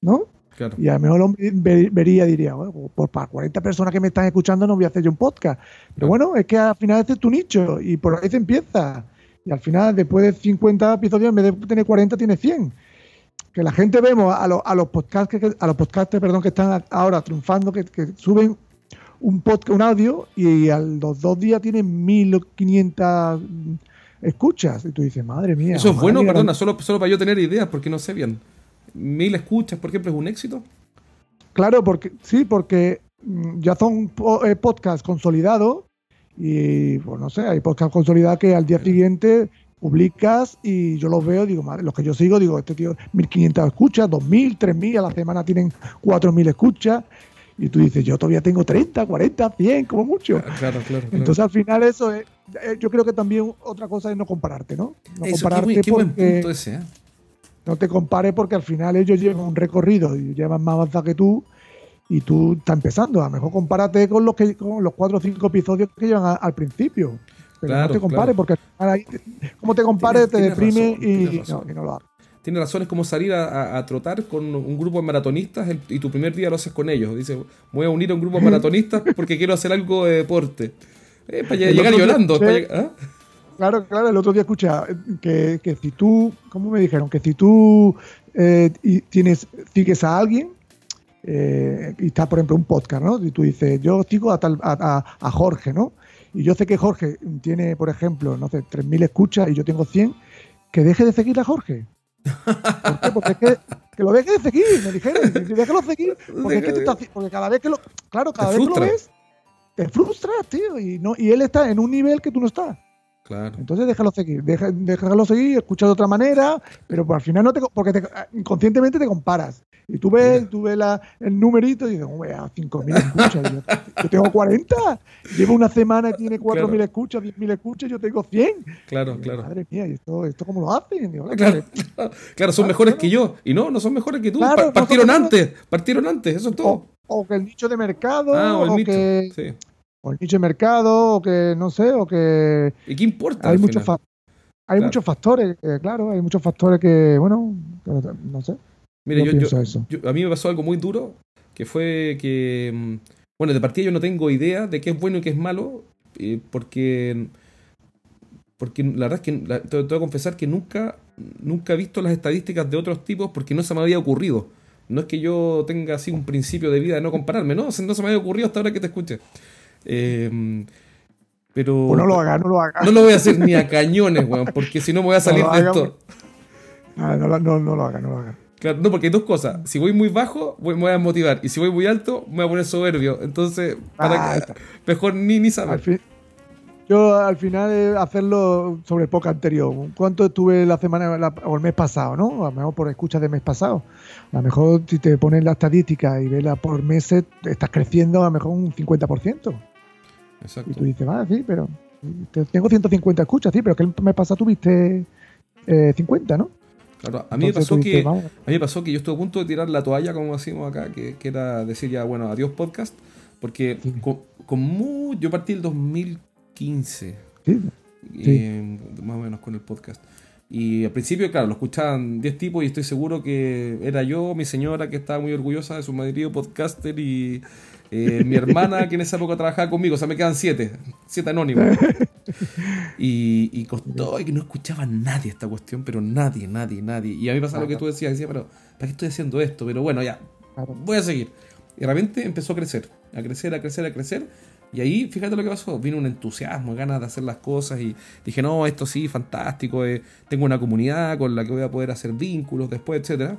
¿no? Claro. Y a lo mejor el hombre ve- vería y diría, bueno, pues, pues para 40 personas que me están escuchando no voy a hacer yo un podcast. Pero bueno, es que al final ese es tu nicho y por ahí se empieza. Y al final, después de 50 episodios, en vez de tener 40, tiene 100. Que la gente vemos a, los- a los podcasts que, a los podcasters, perdón, que están ahora triunfando, que, que suben un podcast, un audio y a los dos días tienen 1500 escuchas. Y tú dices, madre mía. Eso es madre bueno, mía, perdona, solo, solo para yo tener ideas, porque no sé bien. Mil escuchas, por ejemplo, es un éxito. Claro, porque sí, porque mm, ya son eh, podcasts consolidados y, pues no sé, hay podcasts consolidados que al día siguiente publicas y yo los veo, digo, madre, los que yo sigo, digo, este tío, 1500 escuchas, 2000, 3000, a la semana tienen 4000 escuchas y tú dices, yo todavía tengo 30, 40, 100, como mucho. Claro, claro, claro. Entonces al final eso es, eh, yo creo que también otra cosa es no compararte, ¿no? No Eso, compararte buen, qué buen porque- punto ese, ¿eh? no te compares porque al final ellos llevan un recorrido y llevan más avanzado que tú y tú estás empezando. A lo mejor compárate con los que con los cuatro o cinco episodios que llevan a- al principio. Pero Claro, no te compares claro. porque ahí como te compares te deprime razón, y, razón. no, y no lo hagas. Tiene razón, es como salir a, a- a trotar con un grupo de maratonistas el- y tu primer día lo haces con ellos. Dice, voy a unir a un grupo de maratonistas porque quiero hacer algo de deporte. Eh, para El llegar día llorando. para ¿ah? Claro, claro, el otro día escucha que, que si tú, ¿cómo me dijeron? Que si tú eh, y tienes, sigues a alguien eh, y está, por ejemplo, un podcast, ¿no? Y tú dices, yo sigo a, tal, a, a- a Jorge, ¿no? Y yo sé que Jorge tiene, por ejemplo, no sé, 3.000 escuchas y yo tengo 100, que deje de seguir a Jorge. ¿Por qué? Porque es que, que lo deje de seguir, me dijeron. Déjalo seguir. Porque, es que te está- porque cada vez que lo. Claro, cada vez que lo ves, te frustras, tío. Y, no, y él está en un nivel que tú no estás. Claro. Entonces déjalo seguir, deja- déjalo seguir, escucha de otra manera, pero pues, al final no te, porque te- inconscientemente te comparas. Y tú ves, tú ves la- el numerito y dices, "Hombre, a 5.000 escuchas. Yo, yo tengo 40, llevo una semana y tiene 4.000 Claro. escuchas, 10.000 escuchas, yo tengo 100. Claro, claro. Madre mía, ¿y esto, esto cómo lo hacen? Digo, Claro, claro, claro, son mejores que yo. Y no, no son mejores que tú. Pa- partieron antes, partieron antes, eso es todo. O, o que el nicho de mercado, ah, o el o, mito. que, Sí. o el nicho de mercado, o que no sé, o que ¿Y qué importa? hay muchos, final? fa- hay Claro. muchos factores, eh, claro, hay muchos factores que, bueno, que no sé. Mire, yo yo, yo- pienso eso. yo- a mí me pasó algo muy duro, que fue que, mm, bueno, de partida yo no tengo idea de qué es bueno y qué es malo, eh, porque, porque la verdad es que la- te, te voy a confesar que nunca, nunca he visto las estadísticas de otros tipos porque no se me había ocurrido. No es que yo tenga así un principio de vida de no compararme, no, no se me había ocurrido hasta ahora que te escuché. Eh, pero Pues no lo hagas, no lo hagas. no lo voy a hacer ni a cañones, weón, porque si no me voy a salir de esto. Ah, no, lo- no, no lo hagas, no lo hagas. Claro, no, porque hay dos cosas. Si voy muy bajo, voy- me voy a motivar. Y si voy muy alto, me voy a poner soberbio. Entonces, para Ah, que, mejor ni, ni Al saber. fin- yo al final es hacerlo sobre el podcast anterior. ¿Cuánto estuve la semana la- o el mes pasado, no? A lo mejor por escuchas de mes pasado. A lo mejor si te pones la estadística y ves por meses, estás creciendo a lo mejor un 50%. Exacto. Y tú dices, va, sí, pero tengo 150 escuchas, sí, pero que el mes pasado tuviste 50, ¿no? Claro, a mí, me pasó que, a mí me pasó que yo estuve a punto de tirar la toalla, como decimos acá, que, era decir ya, bueno, adiós podcast, porque con, yo partí el 2015, sí. más o menos con el podcast. Y al principio, claro, lo escuchaban 10 tipos y estoy seguro que era yo, mi señora, que estaba muy orgullosa de su marido podcaster y eh, mi hermana, que en esa época trabajaba conmigo. O sea, me quedan 7, 7 anónimos. Y, y costó y que no escuchaba nadie esta cuestión, pero nadie, nadie, nadie. Y a mí pasaba lo que tú decías, decía, pero ¿para qué estoy haciendo esto? Pero bueno, ya, voy a seguir. Y de repente empezó a crecer, a crecer, a crecer, a crecer. Y ahí, fíjate lo que pasó, vino un entusiasmo, ganas de hacer las cosas y dije, no, esto sí, fantástico, eh, tengo una comunidad con la que voy a poder hacer vínculos después, etcétera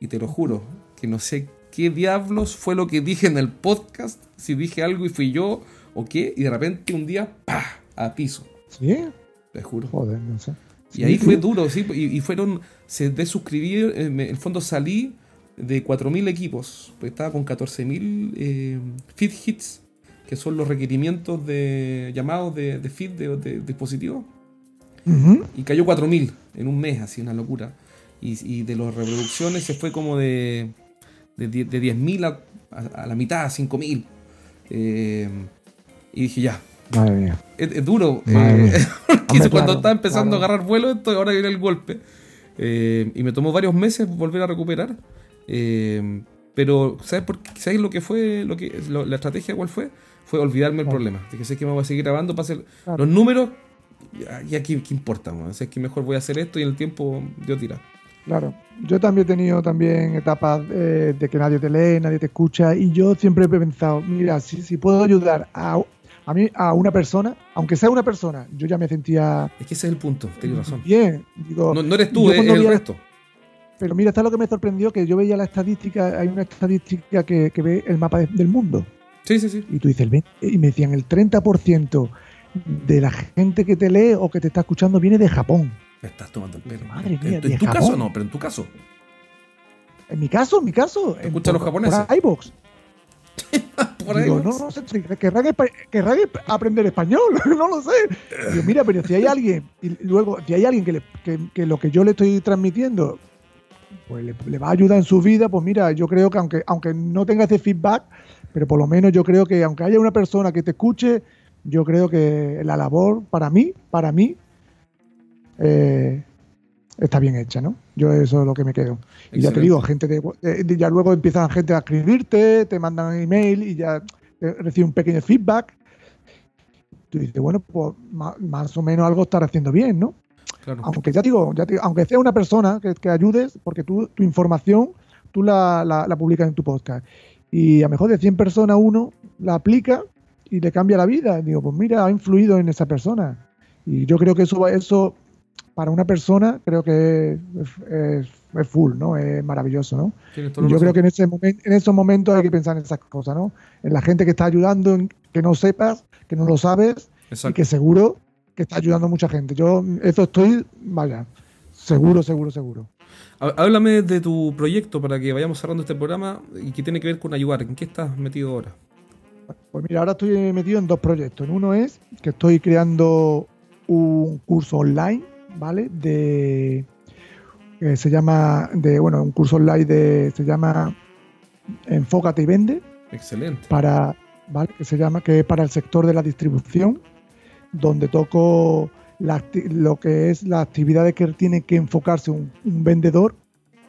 Y te lo juro, que no sé qué diablos fue lo que dije en el podcast, si dije algo y fui yo o qué, y de repente un día, ¡pah! a piso. ¿Sí? Te juro. Joder, no sé. Y ahí fue duro, sí, y, fueron, se desuscribir, eh, en el fondo salí de 4.000 equipos, pues estaba con 14.000 eh, feed hits que son los requerimientos de llamados de, feed de, dispositivos. Y cayó 4.000 en un mes, así una locura. Y, de las reproducciones se fue como de, de, 10.000 a, la mitad, a 5.000. Eh, y dije, ya. Madre mía. Es, duro. Eh, cuando estaba empezando a agarrar vuelo, esto, ahora viene el golpe. Eh, y me tomó varios meses volver a recuperar. pero, ¿sabes, por qué? ¿sabes lo que fue? Lo que, la estrategia cuál fue? fue olvidarme el problema. Dije, sé que me voy a seguir grabando para hacer los números. Y aquí, ¿qué importa? Sé que mejor voy a hacer esto y en el tiempo Dios dirá. Claro, yo también he tenido también etapas eh, de que nadie te lee, nadie te escucha y yo siempre he pensado, mira, si, si puedo ayudar a, a, mí, a una persona, aunque sea una persona, yo ya me sentía... Es que ese es el punto, tienes razón. Bien, digo... No, eres tú, es el resto. Pero mira, está lo que me sorprendió, que yo veía la estadística, hay una estadística que, que ve el mapa del mundo. Sí, sí, sí. Y tú dices, el y me decían, el 30% de la gente que te lee o que te está escuchando viene de Japón. Me estás tomando el pelo. Madre mía, ¿En, tu caso no? Pero en tu caso. En mi caso, en mi caso. ¿Escuchan los japoneses? Por iVox. por Digo, no, no sé, querrán, aprender español, no lo sé. Digo, mira, pero si hay alguien, y luego, si hay alguien que, que, que lo que yo le estoy transmitiendo pues le, le, va a ayudar en su vida, pues mira, yo creo que aunque, aunque no tenga ese feedback, pero por lo menos yo creo que aunque haya una persona que te escuche, yo creo que la labor para mí, para mí, eh, está bien hecha, ¿no? Yo eso es lo que me quedo. Y ya te digo, gente de, ya luego empiezan gente a escribirte, te mandan email y ya recibe un pequeño feedback. Tú dices, bueno, pues más, o menos algo estar haciendo bien, ¿no? Aunque ya digo, ya aunque sea una persona que, ayudes, porque tú, tu información tú la, la publicas en tu podcast y a lo mejor de 100 personas uno la aplica y le cambia la vida. Digo, pues mira, ha influido en esa persona. Y yo creo que eso, eso para una persona, creo que es, es, full, ¿no? Es maravilloso, ¿no? Y yo creo que en, ese momento, en esos momentos hay que pensar en esas cosas, ¿no? En la gente que está ayudando, que no sepas, que no lo sabes y que seguro que está ayudando a mucha gente. Yo eso estoy, vaya, seguro, seguro, seguro. Háblame de tu proyecto para que vayamos cerrando este programa y que tiene que ver con ayudar. ¿En qué estás metido ahora? Pues mira, ahora estoy metido en dos proyectos. En uno es que estoy creando un curso online, ¿vale? De que se llama de bueno, un curso online de se llama Enfócate y vende. Excelente. Para ¿vale? que se llama que es para el sector de la distribución, donde toco lo que es las actividades que tiene que enfocarse un, vendedor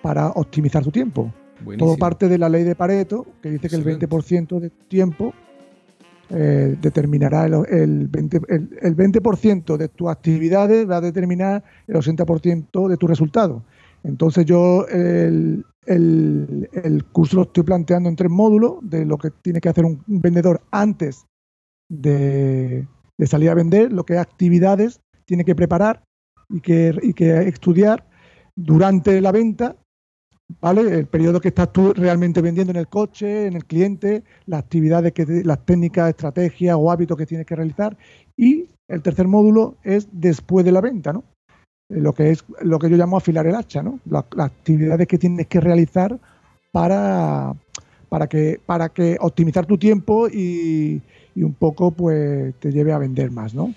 para optimizar su tiempo. Todo parte de la ley de Pareto, que dice que el 20% de tiempo eh, determinará el, el 20%, el, 20 de tus actividades va a determinar el 80% de tu resultado. Entonces yo el, el, curso lo estoy planteando en tres módulos de lo que tiene que hacer un vendedor antes de, de salir a vender, lo que es actividades tiene que preparar y que, y que estudiar durante la venta, ¿vale? El periodo que estás tú realmente vendiendo en el coche, en el cliente, las actividades, que las técnicas, estrategias o hábitos que tienes que realizar. Y el tercer módulo es después de la venta, ¿no? Eh, lo que es lo que yo llamo afilar el hacha, ¿no? Las, actividades que tienes que realizar para, para que, para que optimizar tu tiempo y, y un poco pues te lleve a vender más, ¿no?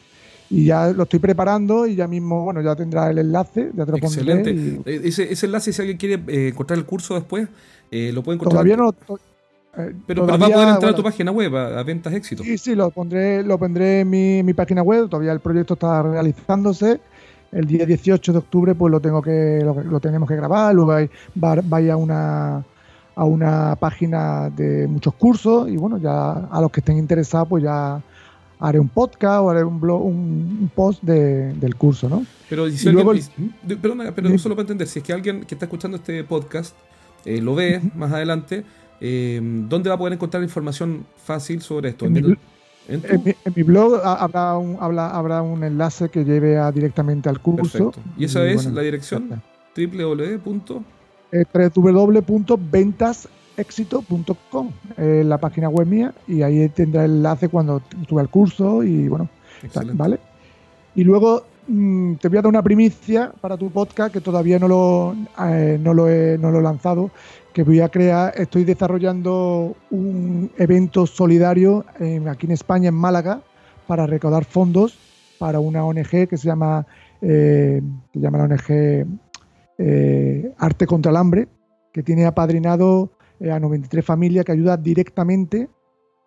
Y ya lo estoy preparando y ya mismo, bueno, ya tendrá el enlace, ya te lo Excelente. Eh, ese, ese, enlace, si alguien quiere eh, encontrar el curso después, eh, lo puede encontrar. Todavía no. pero, va a poder entrar a tu página web, a, Ventas Éxito. Sí, sí, lo pondré, lo pondré en mi, mi página web. Todavía el proyecto está realizándose el día 18 de octubre pues lo tengo que lo, tenemos que grabar, luego vaya a una a una página de muchos cursos y bueno, ya a los que estén interesados pues ya haré un podcast o haré un blog, un, post del curso, ¿no? Pero si alguien, perdona, pero solo para entender, si es que alguien que está escuchando este podcast eh, lo ve más adelante, eh, ¿dónde va a poder encontrar información fácil sobre esto? ¿En, mi, blog habrá un, habrá un enlace que lleve a, directamente al curso. ¿Y esa es la dirección? www. Eh, www.ventasexito.com, eh, la página web mía, y ahí tendrá el enlace cuando tuve el curso y bueno, ¿vale? Y luego mm, te voy a dar una primicia para tu podcast que todavía no lo, eh, no lo, he, no lo he lanzado, que voy a crear, estoy desarrollando un evento solidario aquí en España, en Málaga, para recaudar fondos para una ONG que se llama, eh, se llama la ONG eh, Arte contra el Hambre, que tiene apadrinado eh, a 93 familias que ayuda directamente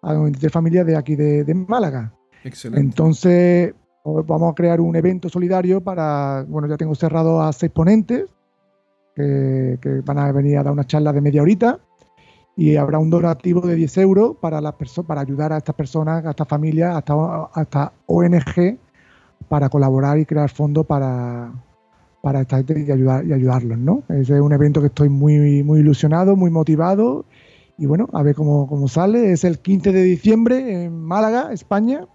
a 93 familias de aquí de, Málaga. Excelente. Entonces, vamos a crear un evento solidario para, bueno, ya tengo cerrado a seis ponentes que, van a venir a dar una charla de media horita y habrá un donativo de 10 euros para, las para ayudar a estas personas, a estas familias, hasta, hasta ONG, para colaborar y crear fondos para, para esta gente y, ayudar, y ayudarlos, ¿no? es un evento que estoy muy, muy ilusionado, muy motivado y bueno, a ver cómo, cómo sale. Es el 15 de diciembre en Málaga, España.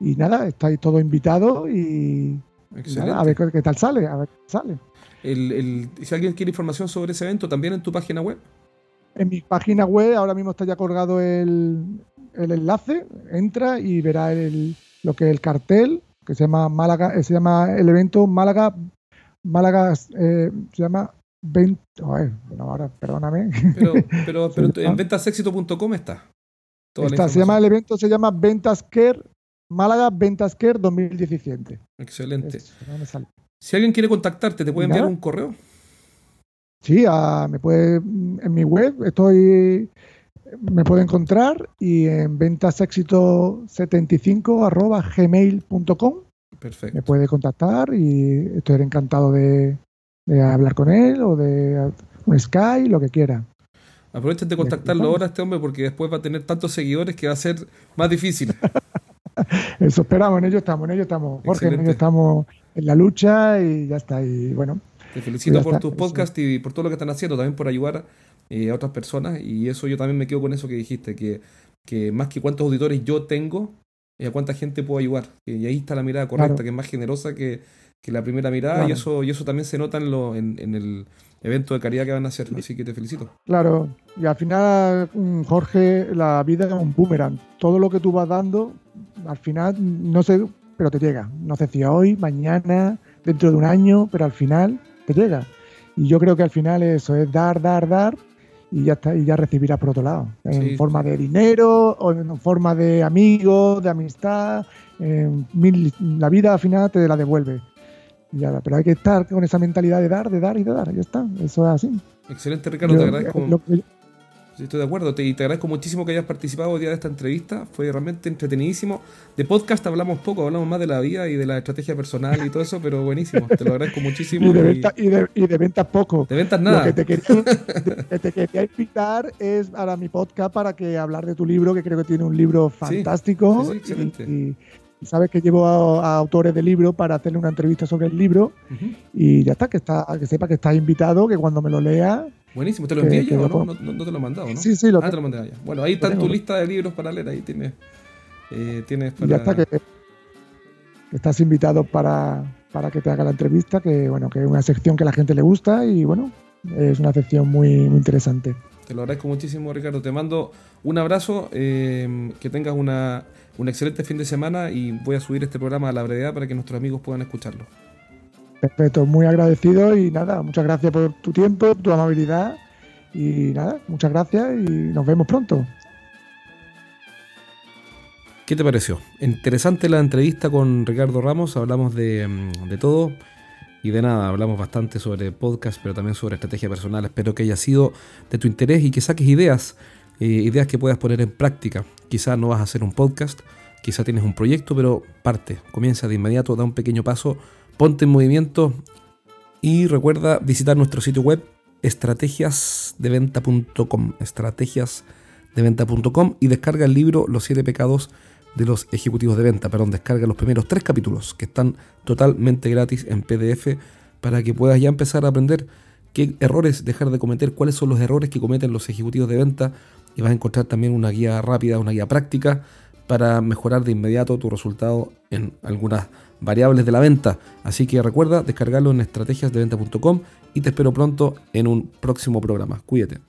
Y nada, estáis todos invitados y, a ver qué, tal sale, a ver qué sale si alguien quiere información sobre ese evento, también en tu página web. En mi página web ahora mismo está ya colgado el, enlace, entra y verá el, lo que es el cartel, que se llama Málaga, eh, se llama el evento Málaga, Málaga eh, se llama 20, ahora perdóname. Pero, pero, en ventasexito.com está. está se llama el evento, se llama Ventas Care, Málaga Ventas Care 2017. Excelente. Si alguien quiere contactarte, ¿te puede enviar un correo? Sí, me puede, en mi web estoy, me puede encontrar y en ventasexito75 arroba gmail.com Perfecto. Me puede contactar y estoy encantado de, hablar con él o de un Sky, lo que quiera. Aprovechen de contactarlo ahora este hombre porque después va a tener tantos seguidores que va a ser más difícil. Eso esperamos, en ello estamos, en ello estamos. Jorge, en ello estamos en la lucha y ya está. Y bueno. Te felicito por tus podcasts y por todo lo que están haciendo, también por ayudar eh, a otras personas. Y eso yo también me quedo con eso que dijiste, que, que más que cuántos auditores yo tengo, y a cuánta gente puedo ayudar. Y ahí está la mirada correcta, que es más generosa que, la primera mirada, y eso y eso también se nota en, lo, en, en, el evento de caridad que van a hacer. Así que te felicito. Claro, y al final, mm, Jorge, la vida es un boomerang. Todo lo que tú vas dando, al final, no sé, pero te llega. No sé si hoy, mañana, dentro de un año, pero al final te llega. Y yo creo que al final eso es dar, dar, dar y ya está, y ya recibirás por otro lado. En forma de dinero, o en forma de amigos, de amistad. la vida al final te la devuelve. Ya, pero hay que estar con esa mentalidad de dar, de dar y de dar. Ya está. Eso es así. Excelente, Ricardo. te agradezco estoy de acuerdo. Te, y te agradezco muchísimo que hayas participado hoy día de esta entrevista. Fue realmente entretenidísimo. De podcast hablamos poco, hablamos más de la vida y de la estrategia personal y todo eso, pero buenísimo. Te lo agradezco muchísimo. y, de y, de, ventas poco. De ventas nada. Lo que te quería, invitar es a mi podcast para que hablar de tu libro, que creo que tiene un libro fantástico. Sí, excelente. Y, sabes que llevo a, autores de libro para hacerle una entrevista sobre el libro y ya está que está que sepa que estás invitado que cuando me lo lea Buenísimo, te lo envié yo, ¿no? ¿no? te lo he mandado, ¿no? Sí, sí, lo ah, te lo mandé allá. Bueno, ahí está tu lista de libros para leer, ahí tienes, eh, tienes para... Ya está, que, estás invitado para, para que te haga la entrevista, que bueno, que es una sección que a la gente le gusta y bueno, es una sección muy, muy interesante. Te lo agradezco muchísimo, Ricardo. Te mando un abrazo, eh, que tengas una, un excelente fin de semana y voy a subir este programa a la brevedad para que nuestros amigos puedan escucharlo. Perfecto, muy agradecido y nada, muchas gracias por tu tiempo, tu amabilidad y nada, muchas gracias y nos vemos pronto. ¿Qué te pareció? Interesante la entrevista con Ricardo Ramos, hablamos de, de todo y de nada, hablamos bastante sobre podcast, pero también sobre estrategia personal. Espero que haya sido de tu interés y que saques ideas, eh, ideas que puedas poner en práctica. Quizás no vas a hacer un podcast, quizás tienes un proyecto, pero parte, comienza de inmediato, da un pequeño paso, ponte en movimiento y recuerda visitar nuestro sitio web estrategiasdeventa.com, estrategiasdeventa.com y descarga el libro Los siete pecados de los ejecutivos de venta. Perdón, descarga los primeros tres capítulos que están totalmente gratis en PDF para que puedas ya empezar a aprender qué errores dejar de cometer, cuáles son los errores que cometen los ejecutivos de venta y vas a encontrar también una guía rápida, una guía práctica para mejorar de inmediato tu resultado en algunas variables de la venta. Así que recuerda descargarlo en estrategiasdeventa.com y te espero pronto en un próximo programa. Cuídate.